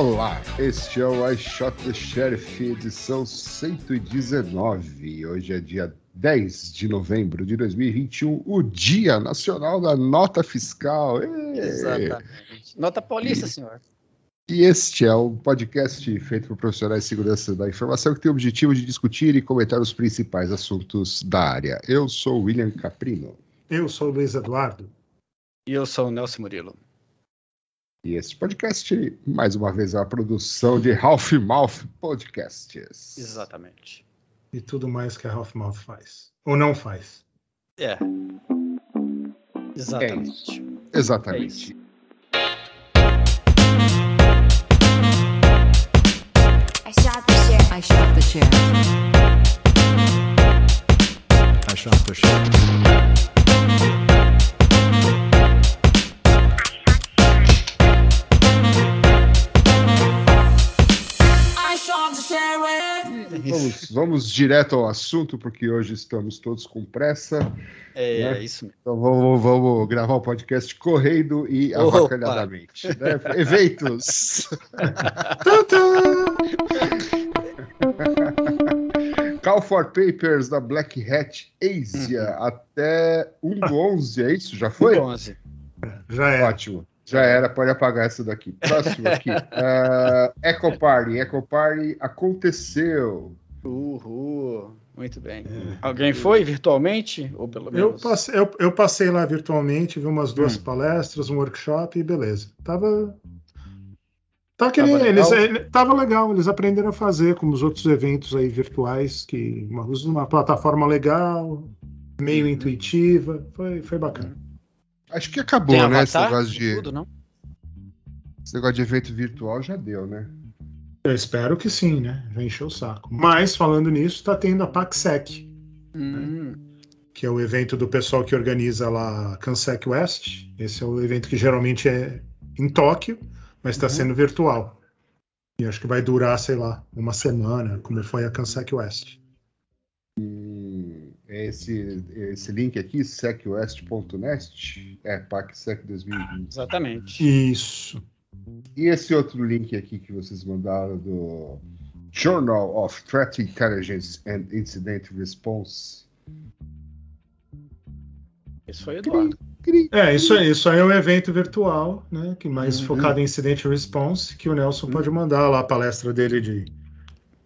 Olá, este é o I Shot the Sheriff, edição 119. Hoje é dia 10 de novembro de 2021, o Dia Nacional da Nota Fiscal. Exatamente. Nota paulista, senhor. E este é um podcast feito por profissionais de segurança da informação que tem o objetivo de discutir e comentar os principais assuntos da área. Eu sou o William Caprino. Eu sou o Luiz Eduardo. E eu sou o Nelson Murilo. E este podcast, mais uma vez, é uma produção de Half Mouth Podcasts. Exatamente. E tudo mais que a Half Mouth faz. Ou não faz. É. Exatamente. É Exatamente. É I shot the sheriff. I shot the sheriff. I shot the sheriff. Vamos, vamos direto ao assunto, porque hoje estamos todos com pressa. É, Né? isso mesmo. Então vamos, vamos gravar o podcast correndo e Opa! avacalhadamente. né? Eventos. Call for Papers da Black Hat Asia até 1 do 11, é isso? Já foi? 11. Já é. Ótimo. Já era, pode apagar essa daqui. Próximo aqui. Uh, Echo Party. Echo Party aconteceu. Uhul. Muito bem. Alguém foi virtualmente? Ou pelo Eu menos? passei, eu, eu passei lá virtualmente, vi umas duas Hum. palestras, um workshop e beleza. Tava. Tava que nem Tava eles. ele- Tava legal, eles aprenderam a fazer, como os outros eventos aí virtuais, que uma, usam uma plataforma legal, meio Uhum. intuitiva. Foi, foi bacana. Acho que acabou, Tem né? Esse avatar? negócio, de, Tudo, não? esse negócio de evento virtual já deu, né? Eu espero que sim, né? Já encheu o saco. Mas, falando nisso, tá tendo a PACSEC. Hum, que é o evento do pessoal que organiza lá a Kansec West. Esse é o evento que geralmente é em Tóquio, mas está sendo virtual. E acho que vai durar, sei lá, uma semana, como foi a Kansec West. Hum, esse, esse link aqui, secwest.net, é PACSEC 2020. exatamente. Isso. E esse outro link aqui que vocês mandaram do Journal of Threat Intelligence and Incident Response. Esse foi o Eduardo. É, isso aí, isso aí é um evento virtual, né? Que mais Uhum. focado em incident response, que o Nelson pode mandar lá a palestra dele de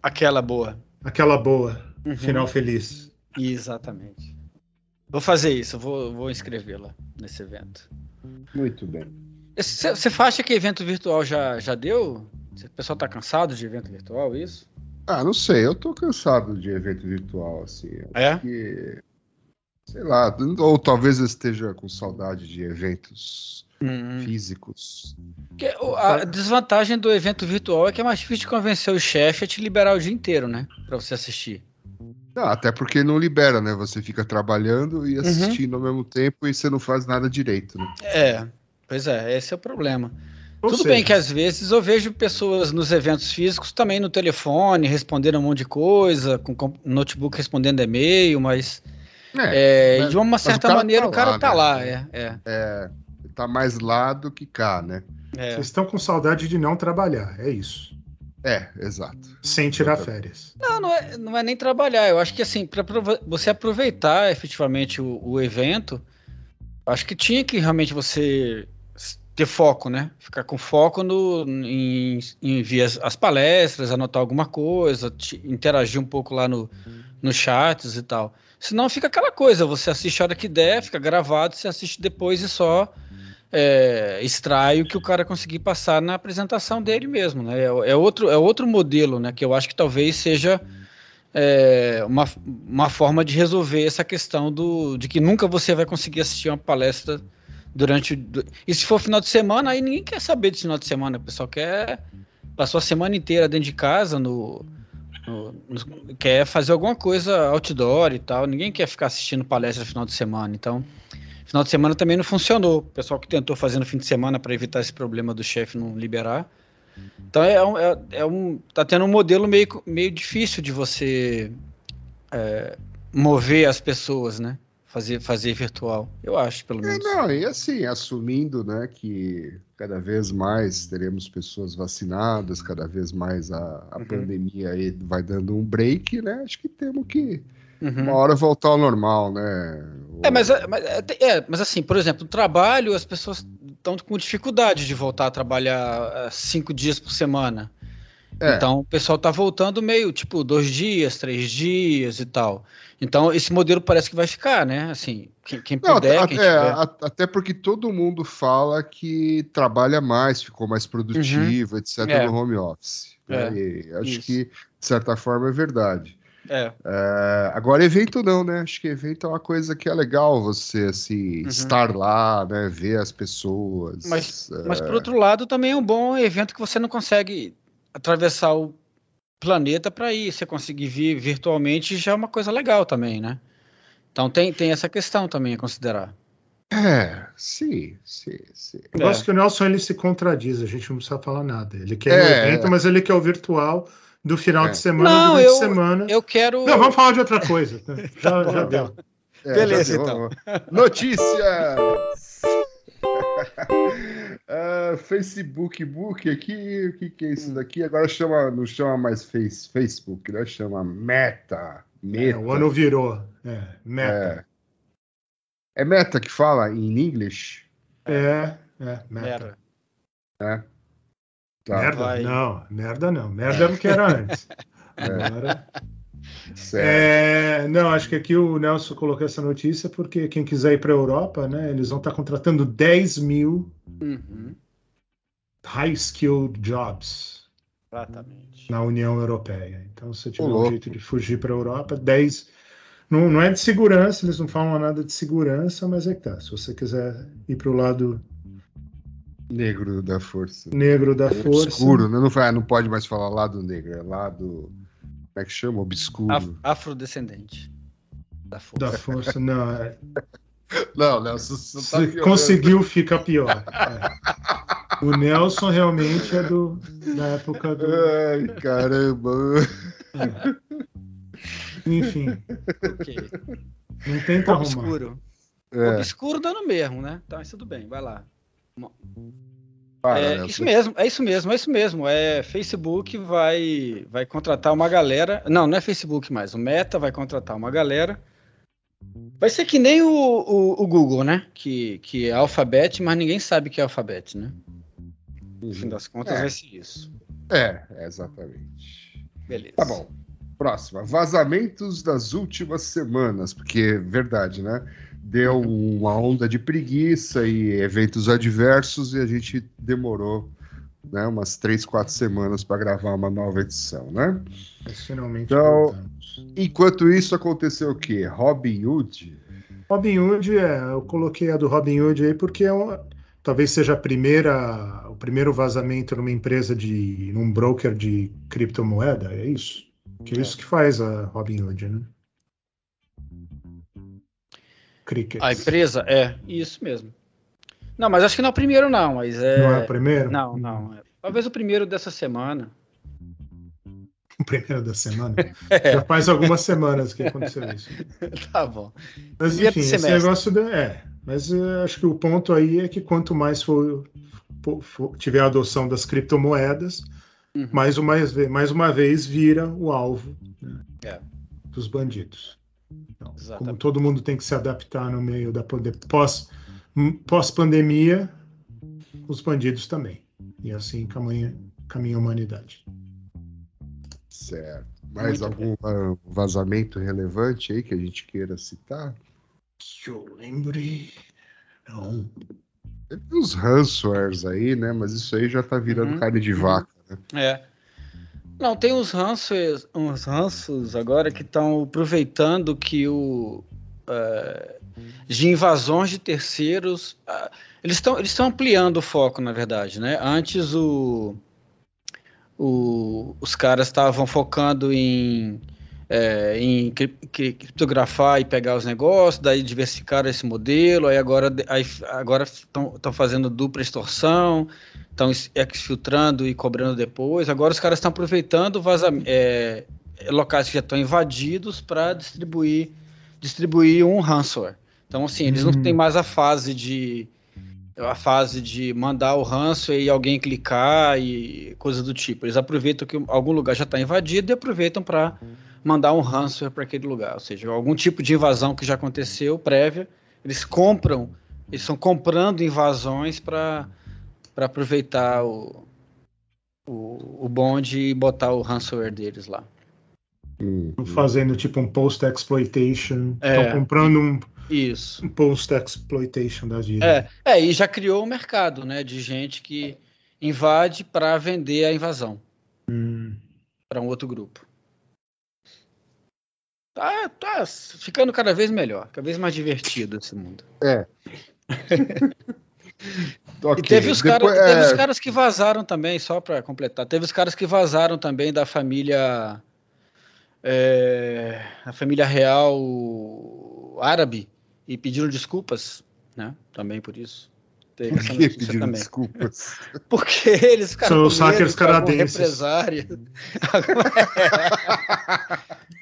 Aquela boa. aquela boa, Uhum. final feliz. Exatamente. Vou fazer isso, vou, vou inscrevê-la nesse evento. Muito bem. Você acha que evento virtual já, já deu? O pessoal tá cansado de evento virtual, isso? Ah, não sei, eu tô cansado de evento virtual, assim. É? que, sei lá, ou talvez eu esteja com saudade de eventos Hum. físicos. Porque a desvantagem do evento virtual é que é mais difícil de convencer o chefe a te liberar o dia inteiro, né? Pra você assistir. Não, até porque não libera, né? Você fica trabalhando Uhum. e assistindo ao mesmo tempo e você não faz nada direito, né? É, pois é, esse é o problema. Ou Tudo seja, bem que às vezes eu vejo pessoas nos eventos físicos também no telefone, respondendo um monte de coisa, com notebook respondendo e-mail, mas é, mas- de uma o certa cara maneira tá o cara lá, tá né? lá, é, é, tá mais lá do que cá, né? é. Vocês estão com saudade de não trabalhar, é isso. É, exato. Sem tirar férias. Não, não é, não é nem trabalhar. Eu acho que assim, para você aproveitar efetivamente o, o evento, acho que tinha que realmente você ter foco, né? Ficar com foco no, em, em ver as, as palestras, anotar alguma coisa, te- interagir um pouco lá no, nos chats e tal. Senão fica aquela coisa, você assiste a hora que der, fica gravado, você assiste depois e só é, o que o cara conseguir passar na apresentação dele mesmo, né? É, é outro, é outro modelo, né? Que eu acho que talvez seja é, uma, uma forma de resolver essa questão do, de que nunca você vai conseguir assistir uma palestra durante. E se for final de semana, aí ninguém quer saber desse final de semana. O pessoal quer. Passou a semana inteira dentro de casa, no, no- no- quer fazer alguma coisa outdoor e tal. Ninguém quer ficar assistindo palestra final de semana. Então, final de semana também não funcionou. O pessoal que tentou fazer no fim de semana para evitar esse problema do chefe não liberar. Então é um, é, é um. Tá tendo um modelo meio, meio difícil de você é, mover as pessoas, né? fazer, fazer virtual. Eu acho, pelo É, menos. não, e assim, assumindo né, que cada vez mais teremos pessoas vacinadas, cada vez mais a, a Uhum. pandemia aí vai dando um break, né? Acho que temos que Uhum. uma hora voltar ao normal, né? É, mas, mas, é, mas assim, por exemplo, no trabalho as pessoas estão com dificuldade de voltar a trabalhar eh, cinco dias por semana. É. Então o pessoal tá voltando meio, tipo, dois dias, três dias e tal. Então esse modelo parece que vai ficar, né? Assim, quem, quem Não, puder, até, quem é, até porque todo mundo fala que trabalha mais, ficou mais produtivo, etc. É. no home office. né? É, acho isso. que, de certa forma, é verdade. É, É, agora, evento não, né? Acho que evento é uma coisa que é legal você assim, Uhum. estar lá, né? Ver as pessoas. Mas, é, mas por outro lado também é um bom evento que você não consegue atravessar o planeta para ir. Você conseguir vir virtualmente já é uma coisa legal também, né? Então tem, tem essa questão também a considerar. É, sim, sim, sim. Eu É. gosto que o Nelson ele se contradiz, a gente não precisa falar nada. Ele quer É, o evento, é. mas ele quer o virtual do final É. de semana, Não, eu- semana. Eu quero. Não, vamos falar de outra coisa. né? Já, bom, já então. deu. É, Beleza, já deu, então. Notícias! Ah, Facebook Book aqui, o que, que é isso daqui? Agora chama, não chama mais face, Facebook, né? Chama Meta. Meta. É, o ano virou. É, meta. É. É Meta que fala em inglês? É, é, meta. Era. Tá, merda? vai. Não, merda não. Merda é o que era antes. É. Agora, é, não, acho que aqui o Nelson colocou essa notícia porque quem quiser ir para a Europa, né, eles vão estar contratando 10 mil Uhum, high-skilled jobs exatamente. na União Europeia. Então, se tiver Ô, um jeito de fugir para a Europa, 10. Não, não é de segurança, eles não falam nada de segurança, mas é que tá. Se você quiser ir para o lado Negro da força. negro da força. Obscuro, né? Não, vai- não pode mais falar lado negro, é lado. Como é que chama? Obscuro. Af- afrodescendente. Da força. Da força, não. é- Não, Nelson, você tá Se piorando. conseguiu, fica pior. É. O Nelson realmente é do, da época do. Ai, caramba. Enfim, Ok. não tenta arrumar. Obscuro. É, Obscuro dá no mesmo, né? Então, mas tudo bem, vai lá. Para, é Nelson. isso mesmo, é isso mesmo, é isso mesmo. É Facebook vai vai contratar uma galera. Não, não é Facebook mais. O Meta vai contratar uma galera. Vai ser que nem o, o, o Google, né? Que, que é Alphabet, mas ninguém sabe que é Alphabet, né? No fim das contas, É. vai ser isso. É, exatamente. Beleza. Tá bom. Próxima. Vazamentos das últimas semanas, porque é verdade, né? Deu uma onda de preguiça e eventos adversos e a gente demorou né, umas três, quatro semanas para gravar uma nova edição, né? Mas finalmente Então- voltamos. Enquanto isso, aconteceu o quê? Robin Hood? Robin Hood, é, eu coloquei a do Robin Hood aí porque é uma, talvez seja a primeira, o primeiro vazamento numa empresa de, num broker de criptomoeda, é isso? Que é isso que faz a Robin Hood, né? Cricket. A empresa é isso mesmo. Não, mas acho que não é o primeiro, não. Mas é. Não é o primeiro? Não, não. é. Talvez o primeiro dessa semana. O primeiro da semana. É. Já faz algumas semanas que aconteceu isso. Tá bom. Mas Primeiro enfim, esse negócio da- é. Mas eh, acho que o ponto aí é que quanto mais for, for- for- tiver a adoção das criptomoedas, Uhum. mais uma, mais uma vez vira o alvo né, É. dos bandidos. Então, como todo mundo tem que se adaptar no meio da pós hum, pós-pandemia, os bandidos também. E assim caminha, caminha a humanidade. Certo. Mais Muito algum ah, vazamento relevante aí que a gente queira citar? Que eu lembre. Não. Teve uns ransomwares aí, né? Mas isso aí já tá virando Uhum. carne de vaca. né? É. Não, tem uns ranços, uns ranços agora que estão aproveitando que o. é, de invasões de terceiros. eles estão eles ampliando o foco, na verdade, né? Antes o, o- os caras estavam focando em, é, em cri- cri- criptografar e pegar os negócios, daí diversificaram esse modelo, aí agora estão fazendo dupla extorsão, estão exfiltrando e cobrando depois. Agora os caras estão aproveitando é, é, locais que já estão invadidos para distribuir distribuir um ransomware. Então, assim, eles não Hum. têm mais a fase de a fase de mandar o ransomware e alguém clicar e coisa do tipo. Eles aproveitam que algum lugar já está invadido e aproveitam para mandar um ransomware para aquele lugar. Ou seja, algum tipo de invasão que já aconteceu prévia, eles compram, eles estão comprando invasões para aproveitar o, o, o bonde e botar o ransomware deles lá. Hum, Fazendo tipo um post-exploitation. É. Estão comprando um, Isso. um post-exploitation da vida. É, é, e já criou um mercado, né, de gente que invade para vender a invasão Hum. para um outro grupo. Tá, tá ficando cada vez melhor, cada vez mais divertido esse mundo. ok. E teve os, cara- Depois- teve os é, caras que vazaram também, só para completar, teve os caras que vazaram também da família é, a família real árabe e pediram desculpas, né? Também por isso. Teve Por que pediram também. desculpas? Porque eles ficaram São com os hackers canadenses. represária.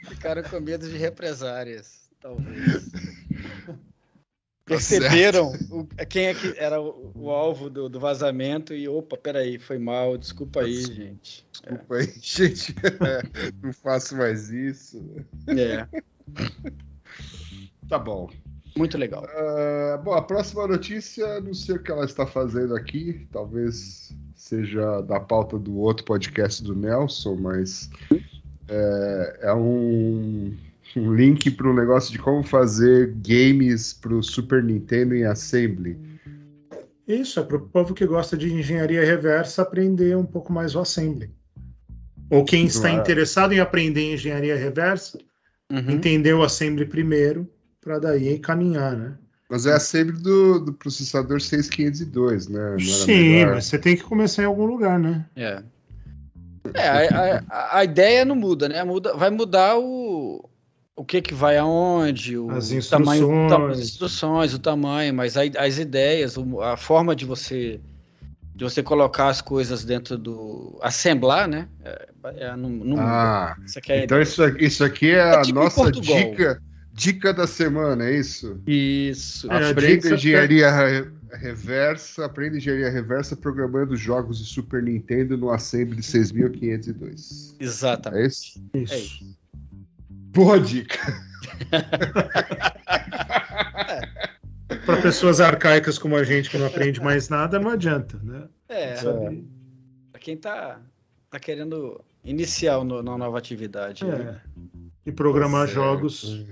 ficaram com medo de represárias, talvez. Perceberam o- quem é que era o, o alvo do, do vazamento e opa, peraí, foi mal, desculpa aí, gente. Desculpa aí, gente. Não faço mais isso. É, Tá bom. muito legal. Ah, bom, a próxima notícia, não sei o que ela está fazendo aqui, talvez seja da pauta do outro podcast do Nelson, mas é, é um, um link para um negócio de como fazer games para o Super Nintendo em Assembly. Isso, é para o povo que gosta de engenharia reversa aprender um pouco mais o assembly. Ou quem está é. interessado em aprender engenharia reversa, Uhum. entender o assembly primeiro, para daí caminhar, né? Mas é Assembly do, do processador 6502, né? Não era Sim, melhor? mas você tem que começar em algum lugar, né? É. É, a, a- a ideia não muda, né? Muda, vai mudar o, o que que vai aonde, o As tamanho, o ta- instruções. as instruções, o tamanho, mas a- as ideias, a forma de você de você colocar as coisas dentro do assemblar, né? É, é, não, não muda. Ah, Isso aqui é então isso aqui, isso aqui é, a tipo nossa dica, dica da semana, é isso? isso. É, a Aprenda dica- engenharia re- reversa, aprenda engenharia reversa programando jogos de Super Nintendo no Assembly 6502. Exatamente. É isso? Isso. É isso. Boa dica. Para pessoas arcaicas como a gente que não aprende mais nada, não adianta, né? É, Sabe? pra quem tá, tá querendo iniciar no- uma nova atividade. né? É. E programar Tá jogos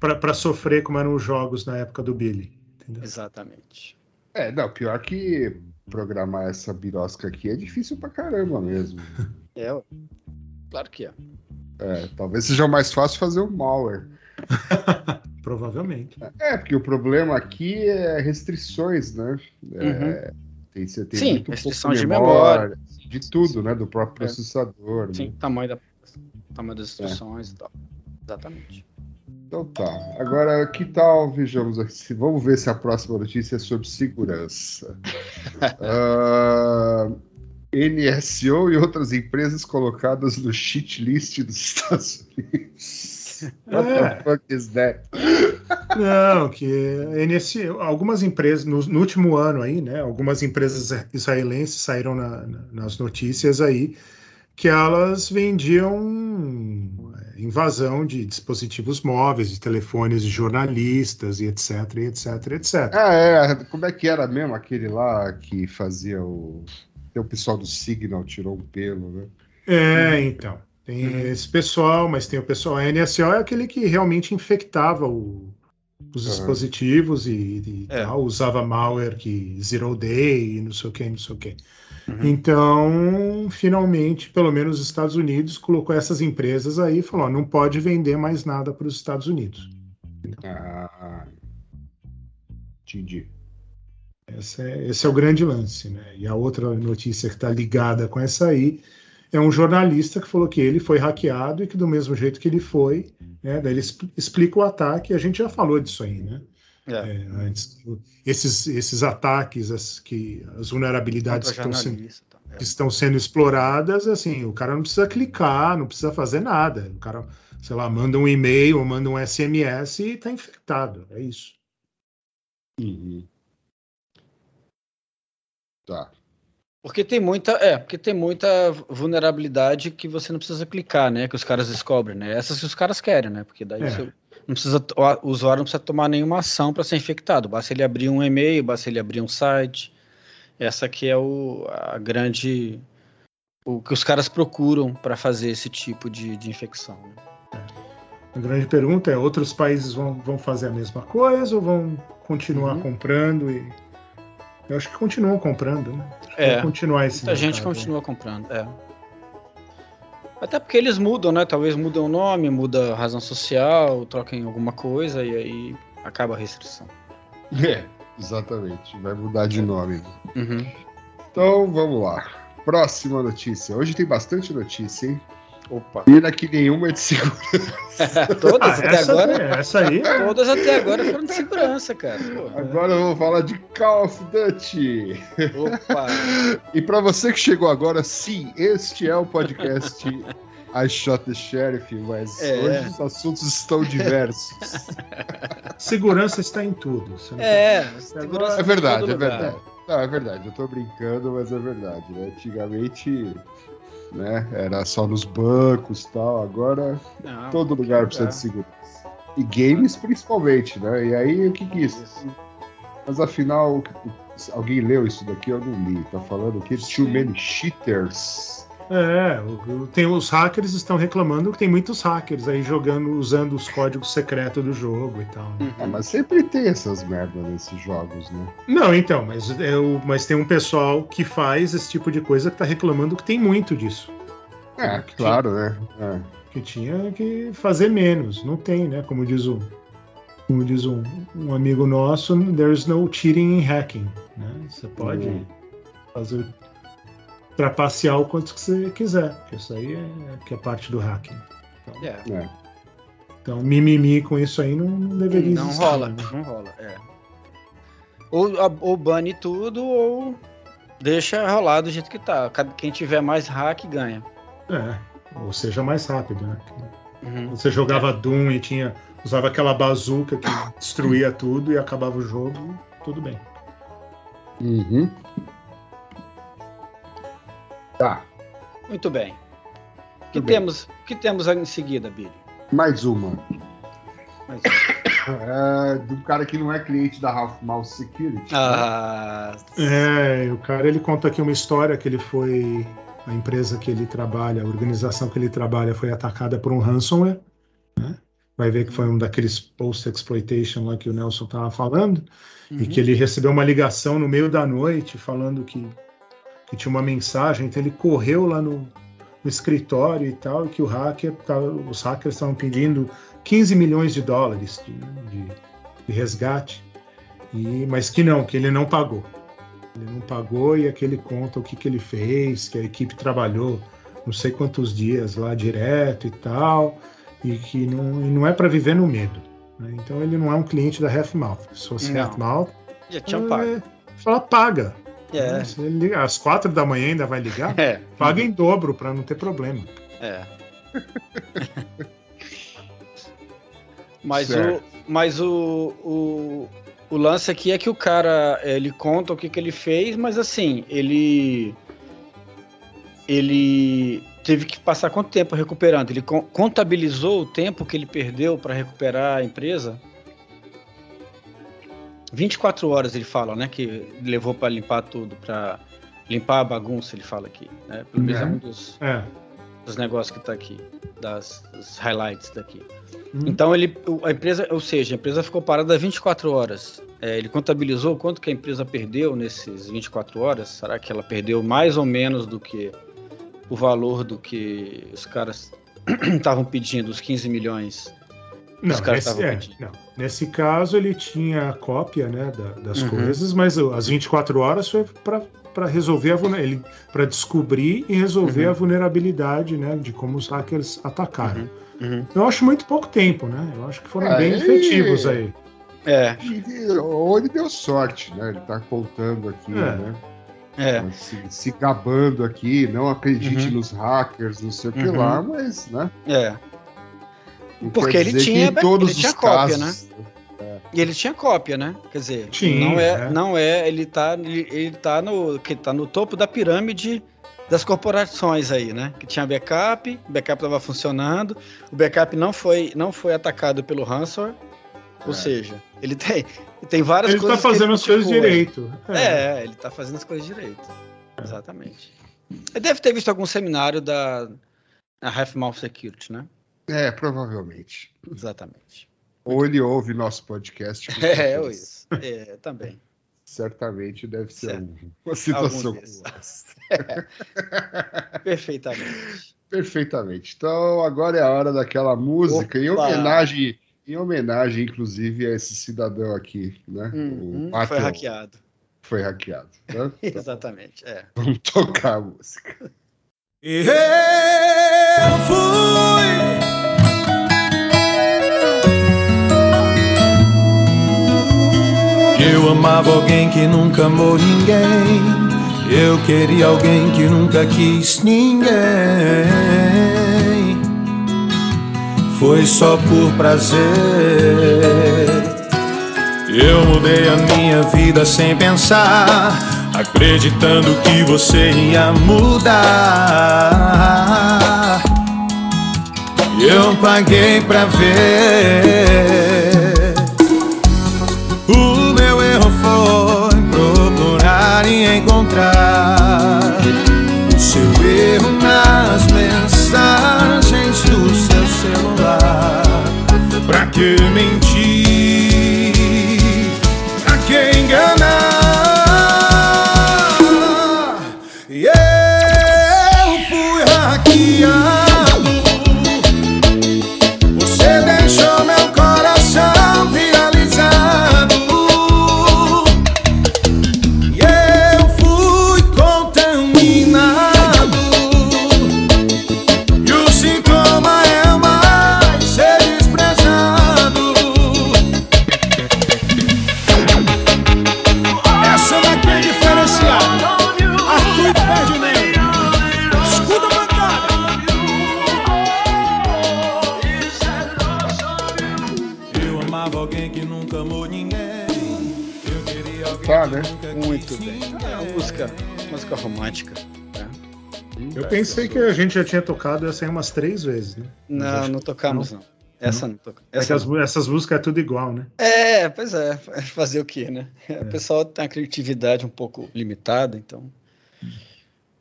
para sofrer como eram os jogos na época do Billy. entendeu? Exatamente. É, não, pior que programar essa birosca aqui é difícil pra caramba mesmo. É, claro que é. É, talvez seja mais fácil fazer um malware. Provavelmente. É, porque o problema aqui é restrições, né? É, tem, você tem Uhum. Sim, muito pouco restrição de memória. de tudo, né? Do próprio É. processador. Sim, Né? tamanho, da, tamanho das instruções e tal. Exatamente. Então tá. Agora, que tal, vejamos aqui, vamos ver se a próxima notícia é sobre segurança. Ah, NSO e outras empresas colocadas no cheat list dos Estados Unidos. What É. the fuck is that? Não, que NS, algumas empresas, no, no último ano aí, né? Algumas empresas israelenses saíram na- na- nas notícias aí que elas vendiam é, invasão de dispositivos móveis, de telefones de jornalistas e etc, e etc, etc. Ah, é. Como é que era mesmo aquele lá que fazia o. O pessoal do Signal tirou um pelo, né? É, então. Tem esse pessoal, mas tem o pessoal. A NSO é aquele que realmente infectava o- os Uhum. dispositivos e, e É. tal, usava malware que zero day e não sei o que, não sei o que. Uhum. Então, finalmente, pelo menos os Estados Unidos colocou essas empresas aí e falou: ó, não pode vender mais nada para os Estados Unidos. Ah, entendi. Esse é, esse é o grande lance, né? E a outra notícia que está ligada com essa aí é um jornalista que falou que ele foi hackeado e que do mesmo jeito que ele foi, né? Daí ele expl- explica o ataque. A gente já falou disso aí, né? É. É, antes, esses, esses ataques, as, que as vulnerabilidades que estão, sendo, tá. É. que estão sendo exploradas, assim, o cara não precisa clicar, não precisa fazer nada. O cara, sei lá, manda um e-mail ou manda um SMS e está infectado. É isso. Uhum. Tá. Porque tem muita, é, porque tem muita vulnerabilidade que você não precisa clicar, né? Que os caras descobrem, né? Essas que os caras querem, né? Porque daí É. você não precisa, o usuário não precisa tomar nenhuma ação para ser infectado. Basta ele abrir um e-mail, basta ele abrir um site. Essa aqui é o, a grande, o que os caras procuram para fazer esse tipo de, de infecção. né? A grande pergunta é: outros países vão, vão fazer a mesma coisa ou vão continuar Uhum. comprando? E... Eu acho que continuam comprando, né? Acho que É, continuar esse Muita gente mercado, continua comprando, é. Até porque eles mudam, né? Talvez mudam o nome, muda a razão social, troquem alguma coisa e aí acaba a restrição. É, exatamente. Vai mudar de nome. Uhum. Então vamos lá. Próxima notícia. Hoje tem bastante notícia, hein? Opa. Pena que nenhuma é de segurança. todas Ah, até essa, agora. é, essa aí é Todas até agora foram de segurança, cara. Pô, Agora eu vou falar de Call of Duty. Opa. E para você que chegou agora, sim, este é o podcast I Shot the Sheriff, mas É. hoje os assuntos estão diversos. segurança está em tudo. É, É verdade, é verdade. Não, é verdade, eu tô brincando, mas é verdade, né? Antigamente, né, era só nos bancos e tal, agora Não, todo lugar precisa lugar. de segurança. E games principalmente, né? E aí, o que que é isso? Mas afinal, alguém leu isso daqui? Eu não li. Tá falando que too many cheaters. É, tem, os hackers estão reclamando que tem muitos hackers aí jogando, usando os códigos secretos do jogo e tal. né? Ah, mas sempre tem essas merdas nesses jogos, né? Não, então, mas, é o- mas tem um pessoal que faz esse tipo de coisa que tá reclamando que tem muito disso. É, claro, né? É. Que tinha que fazer menos. Não tem, né? Como diz, o, como diz um, um amigo nosso, there's no cheating in hacking. Né? Você pode Hum. fazer trapacear o quanto que você quiser. Isso aí é, que é parte do hacking. Então, É. É. então, mimimi com isso aí não, não deveria Não existir. rola, né? não rola, é. Ou, ou bane tudo, ou deixa rolar do jeito que tá. Quem tiver mais hack ganha. É, ou seja, mais rápido, né? Uhum. Você jogava Doom e tinha usava aquela bazuca que destruía tudo e acabava o jogo, tudo bem. Uhum. Tá, Muito bem. O que temos, o que temos em seguida, Billy? mais uma. Mais É, de um cara que não é cliente da Half Mouse Security. Ah, É, o cara ele conta aqui uma história que ele foi a empresa que ele trabalha, a organização que ele trabalha foi atacada por um ransomware. né? Vai ver que foi um daqueles post exploitation lá que o Nelson estava falando e que ele recebeu uma ligação no meio da noite falando que, que tinha uma mensagem, então ele correu lá no, no escritório e tal, e que o hacker, tava- os hackers estavam pedindo 15 milhões de dólares de, de- de resgate, e, mas que não, que ele não pagou. Ele não pagou e aquele conta o que, que ele fez, que a equipe trabalhou não sei quantos dias lá direto e tal, e que não, e não é para viver no medo. né? Então ele não é um cliente da Half-Mouth. Se fosse Não. Half-Mouth, já tinha pago. é, fala paga. É. Né? Ele às quatro da manhã ainda vai ligar, É. paga em dobro para não ter problema. É. mas o, mas o, o, o lance aqui é que o cara ele conta o que, que ele fez, mas assim ele ele teve que passar quanto tempo recuperando? Ele con- contabilizou o tempo que ele perdeu para recuperar a empresa? 24 horas ele fala, né? Que levou para limpar tudo, para limpar a bagunça, ele fala aqui. Né? Pelo menos é Uhum. um dos, É. dos negócios que tá aqui, das, dos highlights daqui. Hum. Então ele, a empresa, ou seja, a empresa ficou parada 24 horas. É, ele contabilizou quanto que a empresa perdeu nesses 24 horas. Será que ela perdeu mais ou menos do que o valor do que os caras estavam pedindo, os 15 milhões? Não, Os caras nesse, é, não. Nesse caso, ele tinha a cópia né, da- das Uhum. coisas, mas as 24 horas foi para resolver a ele para descobrir e resolver Uhum. a vulnerabilidade né, de como os hackers atacaram. Uhum. Eu acho muito pouco tempo, né? Eu acho que foram É, bem efetivos aí. É, Ou ele deu sorte, né? Ele tá contando aqui, É. né? é. Se, se gabando aqui, não acredite Uhum. nos hackers, não sei o que Uhum. lá, mas, né? É. não Porque ele tinha- em todos ele tinha os cópia, casos, E ele tinha cópia, né? Quer dizer, Tinha, não é, é. não é, ele tá, ele, ele tá no, que tá no topo da pirâmide das corporações aí, né? Que tinha backup, o backup estava funcionando, o backup não foi, não foi atacado pelo ransomware, ou É. seja, ele tem, tem várias Ele tá coisas que fazendo as coisas criticou aí. direito. É, ele tá fazendo as coisas direito. Exatamente. Ele deve ter visto algum seminário da a Half Mouth Security, né? É, provavelmente. Exatamente. Ou ele ouve nosso podcast. É, ou isso. É, também. Certamente deve ser Certo. um- uma situação essa. Perfeitamente. Perfeitamente. Então agora é a hora daquela música em Opa! homenagem, em homenagem, inclusive, a esse cidadão aqui, né? Uhum, o foi hackeado. Foi hackeado. Né? Exatamente. É. vamos tocar a música. Eu fui Eu amava alguém que nunca amou ninguém. Eu queria alguém que nunca quis ninguém. Foi só por prazer. Eu mudei a minha vida sem pensar, acreditando que você ia mudar. Eu paguei pra ver. Encontrar né? Muito bem. É uma música, música romântica. né? Eu pensei que a gente já tinha tocado essa aí umas três vezes, né? Não, acho não tocamos, não. Essa não tocamos. É Essa as, essas músicas é tudo igual, né? É, pois é. Fazer o quê, né? O pessoal tem a criatividade um pouco limitada, então.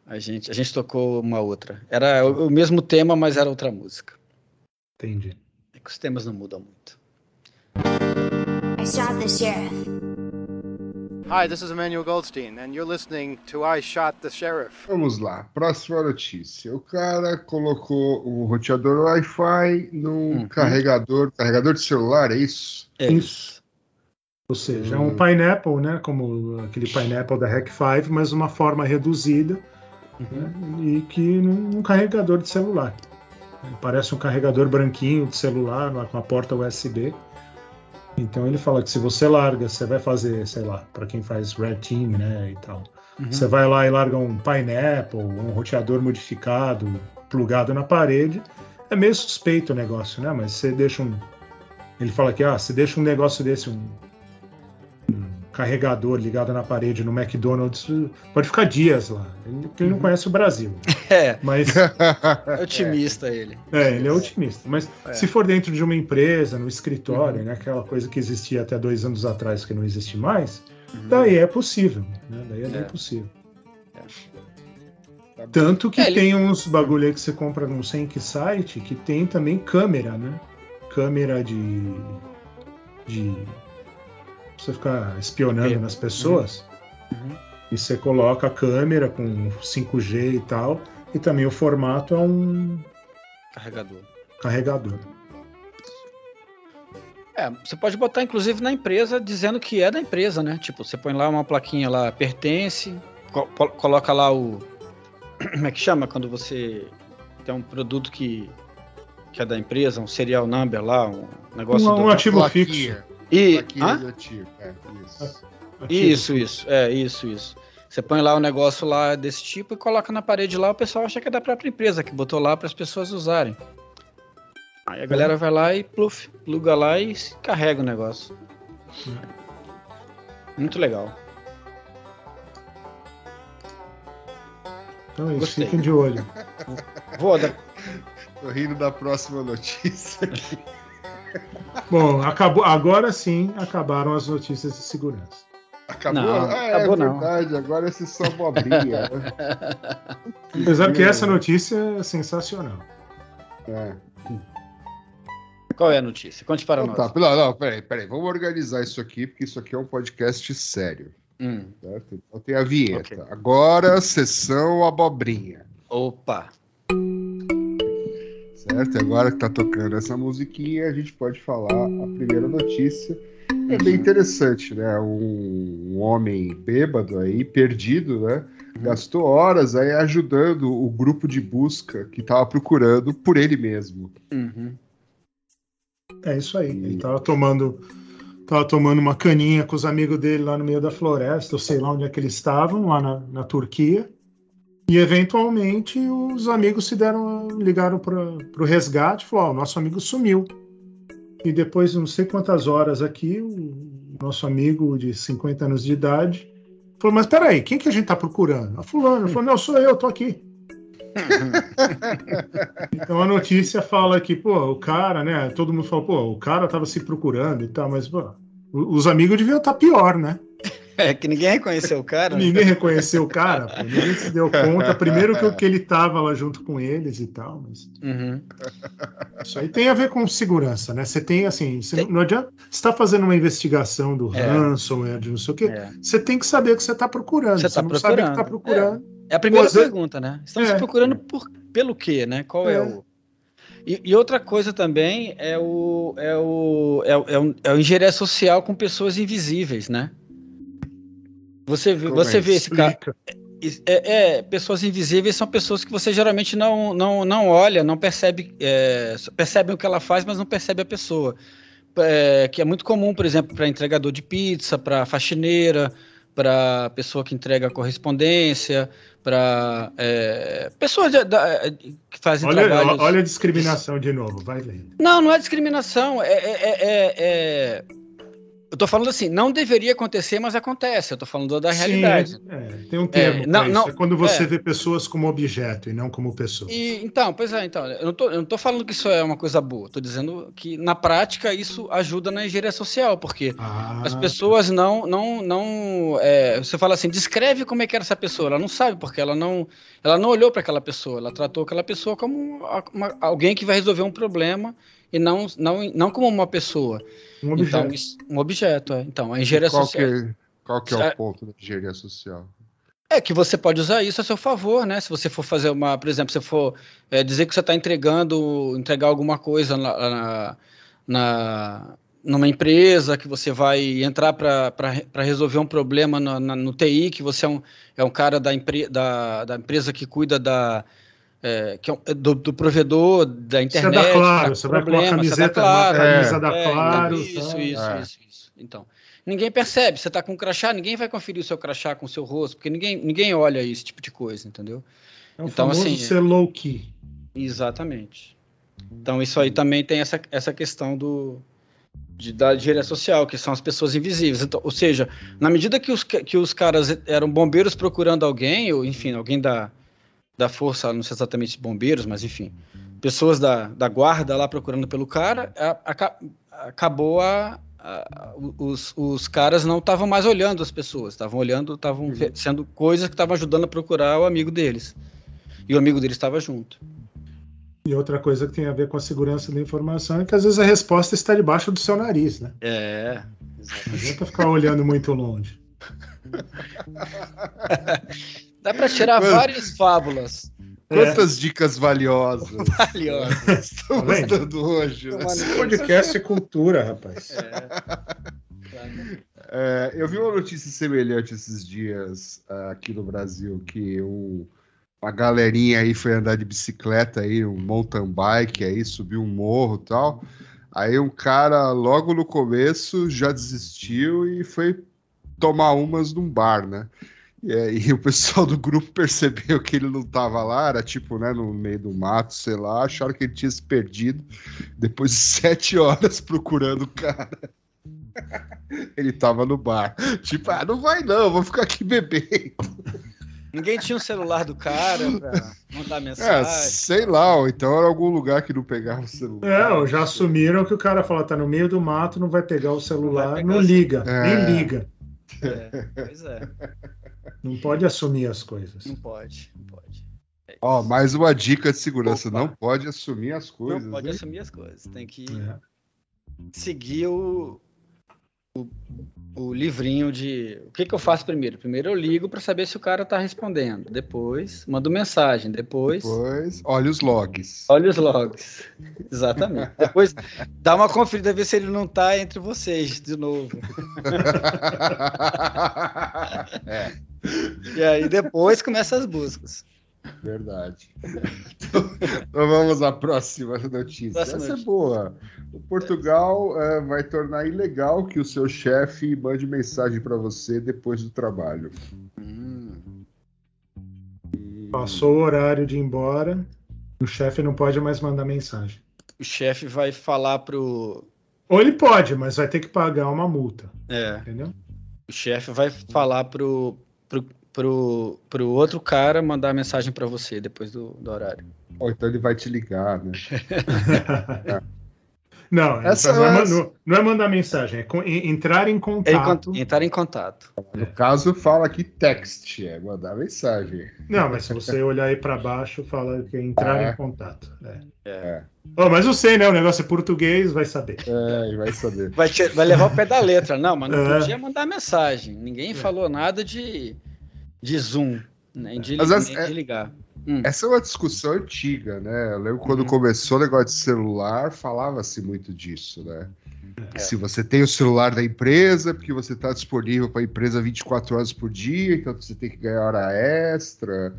A gente, a gente tocou uma outra. Era o, o mesmo tema, mas era outra música. Entendi. É que os temas não mudam muito. I shot the sheriff. Hi, this is Emmanuel Goldstein, and you're listening to I Shot the Sheriff. Vamos lá, próxima notícia. O cara colocou um roteador Wi-Fi num Uhum. carregador, carregador de celular, é isso? É Isso. Ou seja, é um Pineapple, né? Como aquele Pineapple da Hack 5, mas uma forma reduzida né? e que num, num carregador de celular. Parece um carregador branquinho de celular lá com a porta USB. Então ele fala que se você larga, você vai fazer, sei lá, para quem faz Red Team, né, e tal. Uhum. Você vai lá e larga um Pineapple, um roteador modificado, plugado na parede. É meio suspeito o negócio, né? Mas você deixa um. Ele fala que, ah, você deixa um negócio desse, um, um carregador ligado na parede no McDonald's, pode ficar dias lá. Ele, porque ele não conhece o Brasil. É, Mas é otimista ele. é, ele é otimista. Mas É. se for dentro de uma empresa, no escritório, né, aquela coisa que existia até dois anos atrás que não existe mais, daí é possível. Né? Daí é, bem É. possível. Tá Tanto que É, ele- tem uns bagulho aí que você compra num Senk site que tem também câmera, né? Câmera de. de. Pra você ficar espionando É. nas pessoas. Uhum. E você coloca a câmera com 5G e tal. E também o formato é um Carregador. carregador. É, você pode botar inclusive na empresa dizendo que é da empresa, né? Tipo, você põe lá uma plaquinha lá, pertence, co- co- coloca lá o. Como é que chama? Quando você tem um produto que, que é da empresa, um serial number lá, um negócio Um- do. um ativo fixo. E, ativo, é, isso. Isso, isso, é, isso, isso. Você põe lá o negócio lá desse tipo e coloca na parede lá, o pessoal acha que é da própria empresa, que botou lá para as pessoas usarem. Aí a galera vai lá e pluf, pluga lá e se carrega o negócio. Muito legal. Então é isso, Gostei. fiquem de olho. Vou dar. Tô rindo da próxima notícia. Bom, acabou, agora sim acabaram as notícias de segurança. Acabou? Não, Ah, é acabou não. verdade, agora esse só abobrinha. né? Apesar que essa notícia é sensacional. É. Qual é a notícia? Conte para Então nós. tá, não, não, peraí, peraí, vamos organizar isso aqui, porque isso aqui é um podcast sério. Hum. Certo? Então tem a vinheta. Ok. Agora, sessão abobrinha. Opa. Certo? E agora que tá tocando essa musiquinha, a gente pode falar a primeira notícia. É bem interessante, né? Um, um homem bêbado aí, perdido, né? Gastou horas aí ajudando o grupo de busca que tava procurando por ele mesmo. Uhum. É isso aí. Ele tava tomando, tava tomando uma caninha com os amigos dele lá no meio da floresta, eu sei lá onde é que eles estavam, lá na, na Turquia. E eventualmente os amigos se deram, ligaram para o resgate, e falaram: "Ó, o nosso amigo sumiu. E depois de não sei quantas horas aqui, o nosso amigo de 50 anos de idade falou: Mas peraí, quem que a gente tá procurando? A fulano. Ele falou: Não, sou eu, tô aqui. Então a notícia fala que, pô, o cara, né? Todo mundo fala, pô, o cara tava se procurando e tal, mas, pô, os amigos deviam estar pior, né? É que ninguém reconheceu o cara. né? Ninguém reconheceu o cara, pô, ninguém se deu conta. Primeiro que, que ele tava lá junto com eles e tal, mas Uhum. isso aí tem a ver com segurança, né? Você tem assim, você Tem. não- adianta. Você tá fazendo uma investigação do É. ransomware, de não sei o quê. É. Você tem que saber o que você tá procurando. Você Você, tá não sabe o que tá procurando. procurando. É a primeira pergunta, né? Estamos É. procurando por, pelo quê, né? Qual é, É. o. E, e outra coisa também é o, é o, é o, é o, é o engenharia social com pessoas invisíveis, né? Você vê, Como você é vê esse cara. É, é, pessoas invisíveis são pessoas que você geralmente não, não, não olha, não percebe, é, percebem o que ela faz, mas não percebe a pessoa. É, que é muito comum, por exemplo, para entregador de pizza, para faxineira, para pessoa que entrega correspondência, para é, pessoas de- da- que fazem Olha, trabalhos. olha a discriminação de novo, vai vendo. Não, não é discriminação. É- é- é- é- Eu tô falando assim, não deveria acontecer, mas acontece. Eu tô falando da realidade. Sim, é, tem um termo. É, não, isso. não, é quando você é. vê pessoas como objeto e não como pessoas. E, então, pois é, então, eu não, tô, eu não tô falando que isso é uma coisa boa, tô dizendo que na prática isso ajuda na engenharia social, porque Ah, as pessoas não, não, não, é, você fala assim, descreve como é que era essa pessoa, ela não sabe, porque ela não, ela não olhou para aquela pessoa, ela tratou aquela pessoa como uma- uma- alguém que vai resolver um problema e não, não, não como uma pessoa. Um objeto. Então, isso- um objeto, é. Então, a engenharia Qual que, social é, qual que é o ponto da engenharia social? é que você pode usar isso a seu favor, né? Se você for fazer uma, por exemplo, se for é, dizer que você está entregando, entregar alguma coisa na, na- na- numa empresa, que você vai entrar para resolver um problema no, na- no TI, que você é um, é um cara da, empre, da, da empresa que cuida da é, que é um- do, do provedor da Você é internet. da Claro, tá você vai com uma problema, você é da camiseta, Claro. camisa da É, Claro. isso, tá? isso, É. isso, isso. Então, ninguém percebe. Você tá com um crachá, ninguém vai conferir o seu crachá com o seu rosto, porque ninguém, ninguém olha esse tipo de coisa, entendeu? É o Então, famoso assim, ser low key. Exatamente. Então, isso aí também tem essa, essa questão do, de, da engenharia social, que são as pessoas invisíveis. Então, ou seja, na medida que os, que os caras eram bombeiros procurando alguém, ou enfim, alguém da, da força, não sei exatamente bombeiros, mas enfim, pessoas da, da guarda lá procurando pelo cara, a- aca- acabou a. a- os, os caras não estavam mais olhando as pessoas, estavam olhando, estavam fe- sendo coisas que estavam ajudando a procurar o amigo deles. E o amigo deles estava junto. E outra coisa que tem a ver com a segurança da informação é que às vezes a resposta está debaixo do seu nariz, né? É. Não adianta ficar olhando muito longe. Dá pra tirar Mano. várias fábulas Quantas dicas valiosas valiosas. estamos Tá vendo? dando hoje? né? Podcast é cultura, rapaz. É, eu vi uma notícia semelhante esses dias ah, aqui no Brasil, que um- uma galerinha aí foi andar de bicicleta aí, um mountain bike aí, subiu um morro e tal. Aí um cara, logo no começo, já desistiu e foi tomar umas num bar, né? E aí o pessoal do grupo percebeu que ele não tava lá, era tipo, né, no meio do mato, sei lá, acharam que ele tinha se perdido. Depois de sete horas procurando o cara. Ele tava no bar. Tipo, ah, não vai não, vou ficar aqui bebendo. Ninguém tinha o celular do cara pra mandar É, mensagem. sei lá, ou então era algum lugar que não pegava o celular. É, ou já assumiram que o cara fala, tá no meio do mato, não vai pegar o celular, pegar não liga, É. nem liga. É, pois é, Não pode assumir as coisas. não pode, não pode. Ó, mais uma dica de segurança: não pode assumir as coisas. não pode hein? assumir as coisas. Tem que É. seguir o, o, o livrinho de. O que, que eu faço primeiro? Primeiro eu ligo para saber se o cara tá respondendo. Depois mando mensagem. Depois Depois, olha os logs. olha os logs. Exatamente. Depois dá uma conferida ver se ele não tá entre vocês de novo. é, E aí depois começa as buscas. Verdade. Então, então vamos à próxima notícia. Próxima Essa é notícia. boa. O Portugal eh, vai tornar ilegal que o seu chefe mande mensagem para você depois do trabalho. Hum, Passou o horário de ir embora, o chefe não pode mais mandar mensagem. o chefe vai falar pro. Ou ele pode, mas vai ter que pagar uma multa, É, entendeu? o chefe vai falar pro, pro, pro, pro outro cara mandar mensagem para você depois do, do horário. Ou então ele vai te ligar, né? Não, Essa não, é, é- não- não é mandar mensagem, é entrar em É contato. encont- entrar em contato. No caso, fala aqui text, é mandar mensagem. Não, mas se você olhar aí para baixo, fala que é entrar Ah. em contato. É. É, Oh, mas eu sei, né? O negócio é português, vai saber. é, ele vai saber. Vai, te- vai levar o pé da letra. Não, mas não É. podia mandar mensagem. Ninguém falou nada de, de Zoom, nem de, Mas essa- de ligar. Hum. Essa é uma discussão antiga, né? Eu lembro quando Uhum. começou o negócio de celular, falava-se muito disso, né? É. Se você tem o celular da empresa, porque você está disponível para a empresa 24 horas por dia, então você tem que ganhar hora extra,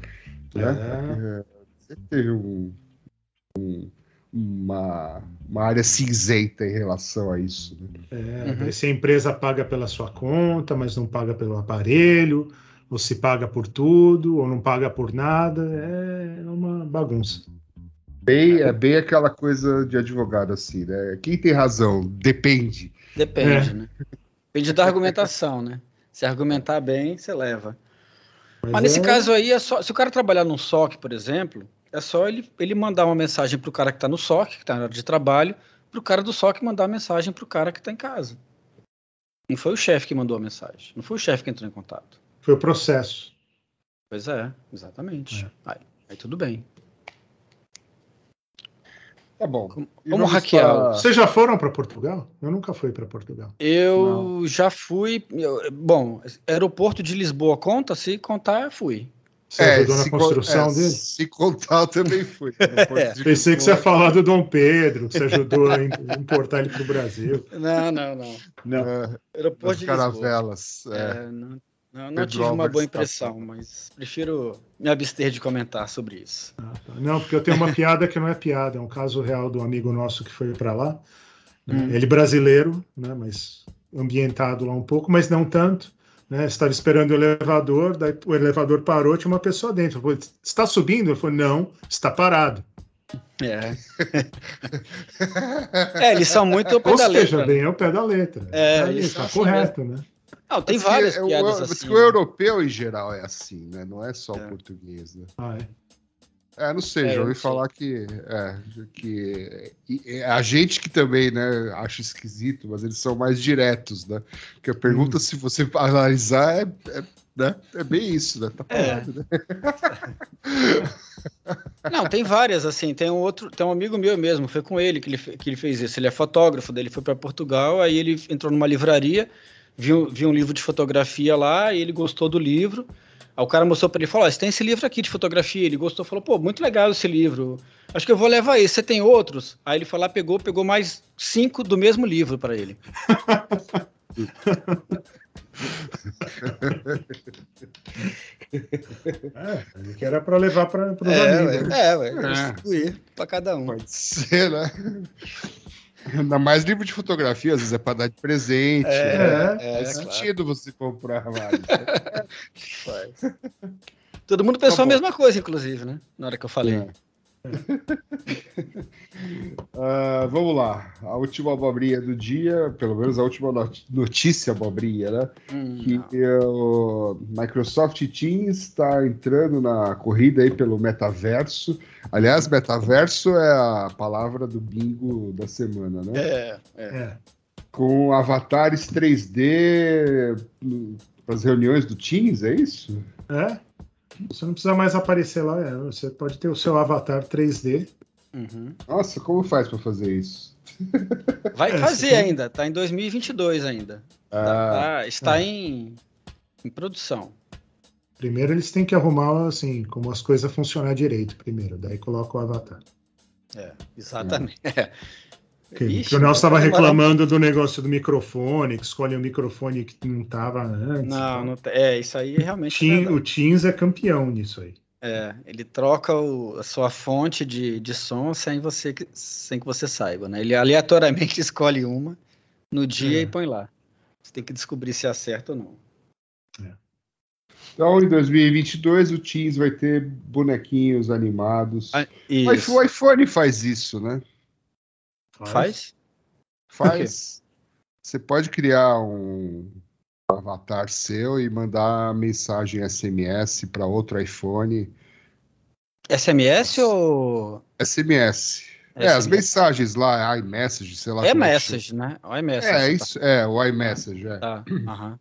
né? Você teve um- um- uma, uma área cinzenta em relação a isso. Né? É, Uhum. Se a empresa paga pela sua conta, mas não paga pelo aparelho, ou se paga por tudo, ou não paga por nada, é uma bagunça. Bem, é bem aquela coisa de advogado, assim, né? Quem tem razão? Depende. Depende, É. né? Depende da argumentação, né? Se argumentar bem, você leva. Mas, Mas nesse é- caso aí, é só, se o cara trabalhar num SOC, por exemplo, é só ele, ele mandar uma mensagem pro cara que está no SOC, que está na hora de trabalho, pro cara do SOC mandar uma mensagem pro cara que está em casa. Não foi o chefe que mandou a mensagem. Não foi o chefe que entrou em contato. Foi o processo. Pois é, exatamente. Aí, aí tudo bem. Tá bom. Como, vamos hackear? falar- Vocês já foram para Portugal? Eu nunca fui para Portugal. Eu já fui. eu- bom, aeroporto de Lisboa conta? Se contar, fui. Você É, ajudou na se con- construção é, dele? Se contar, eu também fui. Pensei que você ia falar do Dom Pedro, que você ajudou a im- importar ele para o Brasil. Não, não, não. Não. É, Aeroporto de Lisboa. caravelas. É. É, não, não, não tive uma boa tá- impressão, mas prefiro me abster de comentar sobre isso. Ah, tá. Não, porque eu tenho uma piada que não é piada, é um caso real do amigo nosso que foi para lá. né? Hum. Ele brasileiro, né, mas ambientado lá um pouco, mas não tanto. Né? Estava esperando o elevador, daí o elevador parou, tinha uma pessoa dentro. Falou, está subindo? Ele falou, não, está parado. É. é, eles são muito ao pé Ou da seja, letra. né? bem ao pé da letra. É, Aí, eles está são assim correto, né? Não, tem várias é o- piadas mas assim. que o europeu, em geral, é assim, né? Não é só o É. português, né? Ah, é. É, não sei, É, já eu ouvi falar que, é, que e- e a gente que também, né, acha esquisito, mas eles são mais diretos, né? Porque a pergunta, Hum. se você analisar, é, é, né, é bem isso, né? Tá É. parado, né? Não, tem várias, assim. Tem um outro, tem um amigo meu mesmo, foi com ele que ele, que ele fez isso. Ele é fotógrafo, daí ele foi para Portugal, aí ele entrou numa livraria, viu, viu um livro de fotografia lá, e ele gostou do livro. Aí o cara mostrou para ele, falou: ó, você tem esse livro aqui de fotografia. Ele gostou, falou: pô, muito legal esse livro. Acho que eu vou levar esse. Você tem outros? Aí ele foi lá, pegou, pegou mais cinco do mesmo livro para ele. É, que era para levar para os É, amigos. né? ué, é, ué, É. distribuir para cada um. Pode ser, né? Ainda mais livro de fotografia, às vezes é para dar de presente. É, né? é, Faz claro. sentido você comprar vários. Todo mundo pensou Tá a mesma coisa, inclusive, né? Na hora que eu falei. É. Ah, vamos lá. A última abobrinha do dia, pelo menos a última not- notícia abobrinha, né? Hum, Que não. o Microsoft Teams está entrando na corrida aí pelo metaverso. Aliás, metaverso é a palavra do bingo da semana, né? É, é. É. Com avatares 3D para as reuniões do Teams, é isso? É. Você não precisa mais aparecer lá, é. você pode ter o seu avatar 3D. Uhum. Nossa, como faz para fazer isso? Vai É, fazer ainda, tá em 2022 ainda. Tá- Ah, tá- está é. em, em produção. Primeiro eles têm que arrumar assim, como as coisas funcionar direito primeiro, daí coloca o avatar. É, exatamente. É. Que, Ixi, que o Nelson estava reclamando do negócio do microfone, que escolhe um microfone que não estava antes. Não, não tem- é, isso aí é realmente. Team- verdade. o Teams é campeão nisso aí. É, ele troca o- a sua fonte de, de som sem, você, que- sem que você saiba, né? Ele aleatoriamente escolhe uma no dia É. e põe lá. Você tem que descobrir se acerta ou não. Então, em 2022, o Teams vai ter bonequinhos animados. Ah, O iPhone faz isso, né? Faz? Faz. Você pode criar um avatar seu e mandar mensagem SMS para outro iPhone. SMS ou. SMS. É, as mensagens lá, iMessage, sei lá. É como message, né? O iMessage. É, tá- isso, é, o iMessage, é. Tá, aham.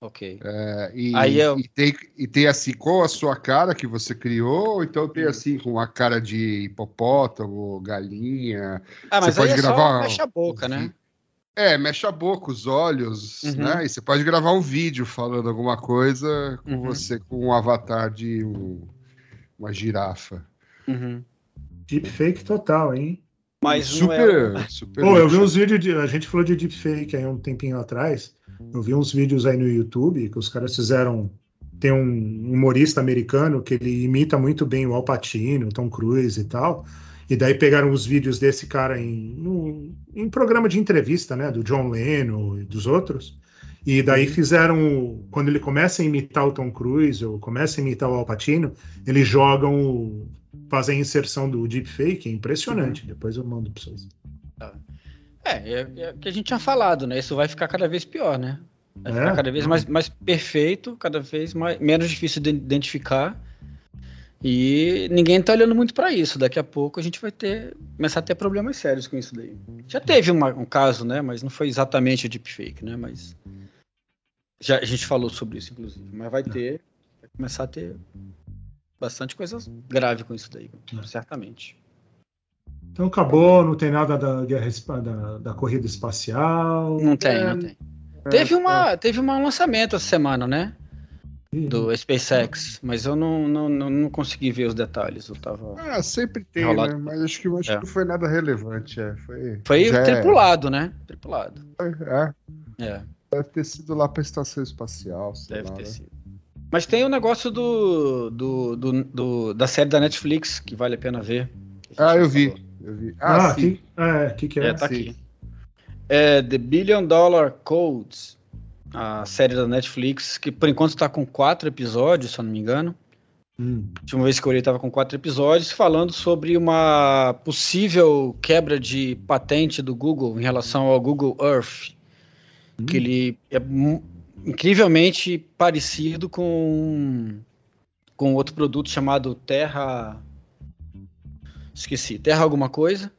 Ok. É, e, Aí eu- e tem, e tem assim com a sua cara que você criou, ou então Hum. tem assim com a cara de hipopótamo, galinha. Ah, mas Você aí pode é gravar só mexe a boca, né? É, mexe a boca, os olhos, Uhum. né? E você pode gravar um vídeo falando alguma coisa com Uhum. você com um avatar de um- uma girafa. Uhum. Deepfake total, hein? Mas não é. super, super. Pô, eu vi uns vídeos de. A gente falou de deepfake aí um tempinho atrás. Eu vi uns vídeos aí no YouTube que os caras fizeram. Tem um humorista americano que ele imita muito bem o Al Pacino, o Tom Cruise e tal. E daí pegaram os vídeos desse cara em, em programa de entrevista, né? Do John Lennon e dos outros. E daí fizeram. Quando ele começa a imitar o Tom Cruise ou começa a imitar o Al Pacino, eles jogam. fazem a inserção do deepfake. É impressionante. Depois eu mando pra vocês. É, é, é o que a gente tinha falado, né? Isso vai ficar cada vez pior, né? Vai É? ficar cada vez mais, mais perfeito, cada vez mais, menos difícil de identificar. E ninguém tá olhando muito para isso. Daqui a pouco a gente vai ter começar a ter problemas sérios com isso daí. Já teve uma- um caso, né? Mas não foi exatamente o deepfake, né? Mas já a gente falou sobre isso, inclusive. Mas vai ter, vai começar a ter bastante coisa grave com isso daí, É. certamente. Então acabou, não tem nada da da, da corrida espacial. Não tem, É, não tem. Teve, uma, teve um lançamento essa semana, né? Do SpaceX, mas eu não, não, não, não consegui ver os detalhes. Eu tava. Ah, sempre tem, Enrolado. né? Mas acho que, acho É. que não foi nada relevante. É. Foi, Foi é- tripulado, né? Tripulado. É, É, deve ter sido lá para a estação espacial. Sei deve lá, ter né? sido. Mas tem o negócio do, do, do, do- da série da Netflix, que vale a pena ver. a Ah, eu vi. Eu vi. Ah, Ah, sim. que, é, que que é? É, tá sim. aqui. É The Billion Dollar Code, a série da Netflix, que por enquanto está com quatro episódios, se eu não me engano. Hum, A última vez que eu olhei estava com quatro episódios, falando sobre uma possível quebra de patente do Google em relação ao Google Earth. Que ele é incrivelmente parecido com, com outro produto chamado Terra. Esqueci, Terra alguma coisa,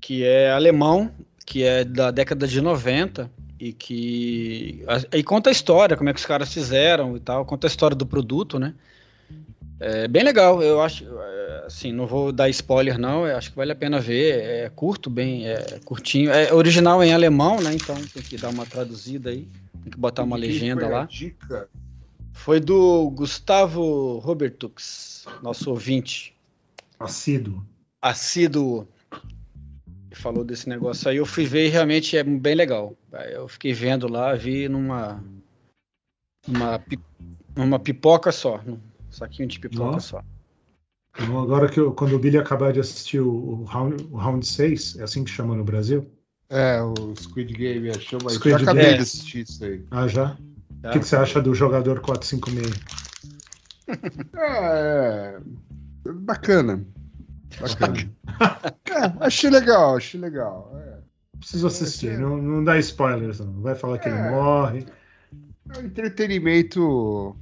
que é alemão, que é da década de 90 e que aí conta a história, como é que os caras fizeram e tal, conta a história do produto, né? É bem legal, eu acho, é, assim, não vou dar spoiler não, eu acho que vale a pena ver, é curto, bem, é curtinho, é original em alemão, né? Então tem que dar uma traduzida aí, tem que botar uma legenda foi a lá. Dica. Foi do Gustavo Robertux, nosso ouvinte assíduo. assíduo falou desse negócio aí. Eu fui ver e realmente é bem legal. Eu fiquei vendo lá, vi numa numa, pi- numa pipoca só, num saquinho de pipoca Ó. só. Então, agora que eu, quando o Billy acabar de assistir o, o round, o round 6, é assim que chama no Brasil? É, o Squid Game, é, chama. Squid Já acabei Game. de assistir isso aí. Ah, já? O que, que você acha do jogador 456? É, é bacana. Bacana. é, achei legal, achei legal. É. Preciso assistir, não, não dá spoilers, não. Vai falar que ele É. morre. É um entretenimento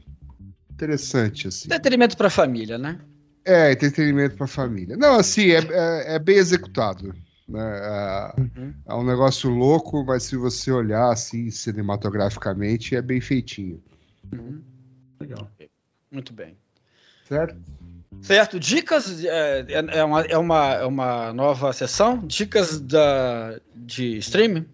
interessante, assim. Entretenimento pra família, né? É, entretenimento pra família. Não, assim, é, é, é bem executado. Né? É, Uhum. é um negócio louco, mas se você olhar assim cinematograficamente, é bem feitinho. Uhum. Legal. Muito bem. Certo? Certo, dicas é, é, é uma, é, uma, é uma nova sessão? Dicas da, de streaming?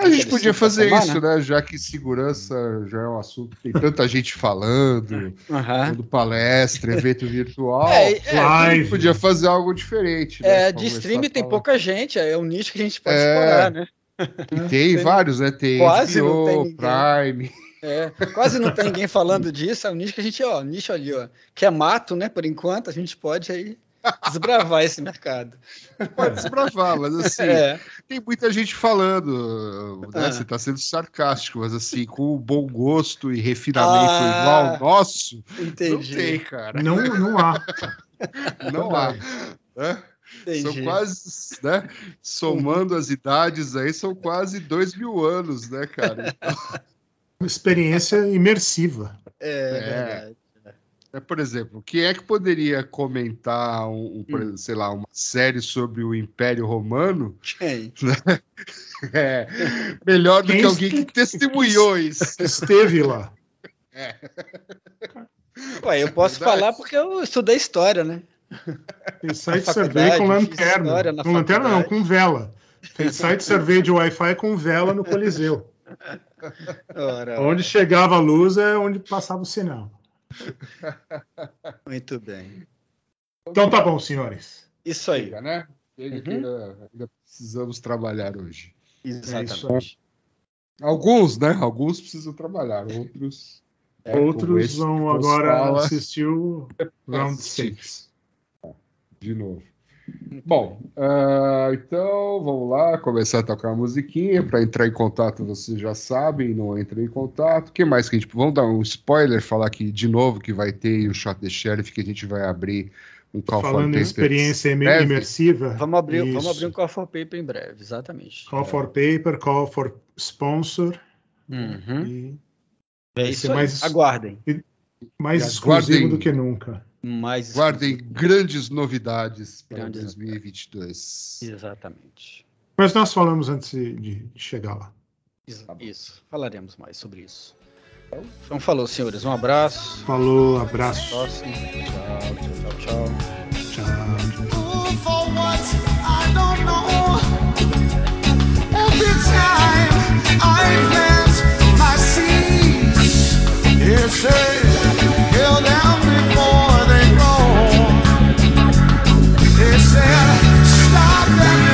A gente podia fazer isso, né? Já que segurança já é um assunto que tem tanta gente falando, dando palestra, evento virtual. É, é, A gente podia fazer algo diferente. né? é, de streaming tem falar. pouca gente, é um nicho que a gente pode É. explorar, né? E tem, tem- vários, né? Tem Quase não HBO, tem ninguém. Prime. É, quase não tem ninguém falando disso, é um nicho que a gente, ó, nicho ali, ó, que é mato, né, por enquanto, a gente pode aí desbravar esse mercado. Pode desbravar, mas assim, É, tem muita gente falando, né? Ah. Você tá sendo sarcástico, mas assim, com bom gosto e refinamento Ah. igual ao nosso, entendi. não tem, cara. Não, não há. Não há. né? São entendi. quase, né? Somando as idades aí, são quase dois mil anos, né, cara? Uma experiência imersiva. É, É. verdade. É, por exemplo, quem é que poderia comentar, um, um, Hum. sei lá, uma série sobre o Império Romano Quem? é, melhor do Quem que alguém que testemunhou isso? Esteve lá. Ué, eu posso Verdade. falar porque eu estudei história, né? Tem site survey com lanterna. história na Com lanterna não, com vela. Tem site survey de Wi-Fi com vela no Coliseu. Ora, Onde chegava a luz é onde passava o sinal. muito bem. Então tá bom, senhores. Isso aí. Chega, né? Chega que Uhum. ainda, ainda precisamos trabalhar hoje. Exatamente. Alguns, né? Alguns precisam trabalhar, outros. é, Outros esse vão que agora fala assistir o Round Assistir. 6. de novo. Bom, ah, então vamos lá começar a tocar a musiquinha. Para entrar em contato, vocês já sabem, não entrem em contato. O que mais que a gente. Vamos dar um spoiler, falar aqui de novo que vai ter o Shot the Sheriff, que a gente vai abrir um Call for Falando em experiência breve. imersiva. Vamos abrir, vamos abrir um Call for Paper em breve, exatamente. Call for paper, call for sponsor. Uhum. E É isso mais- Aguardem. mais E exclusivo aguardem- do que nunca mais. Guardem grandes novidades para grandes 2022. Exatamente. Mas nós falamos antes de chegar lá. Isso, isso. falaremos mais sobre isso. Então, falou, senhores. Um abraço. Falou, abraço. Tchau, tchau, tchau. Tchau. tchau. Yeah.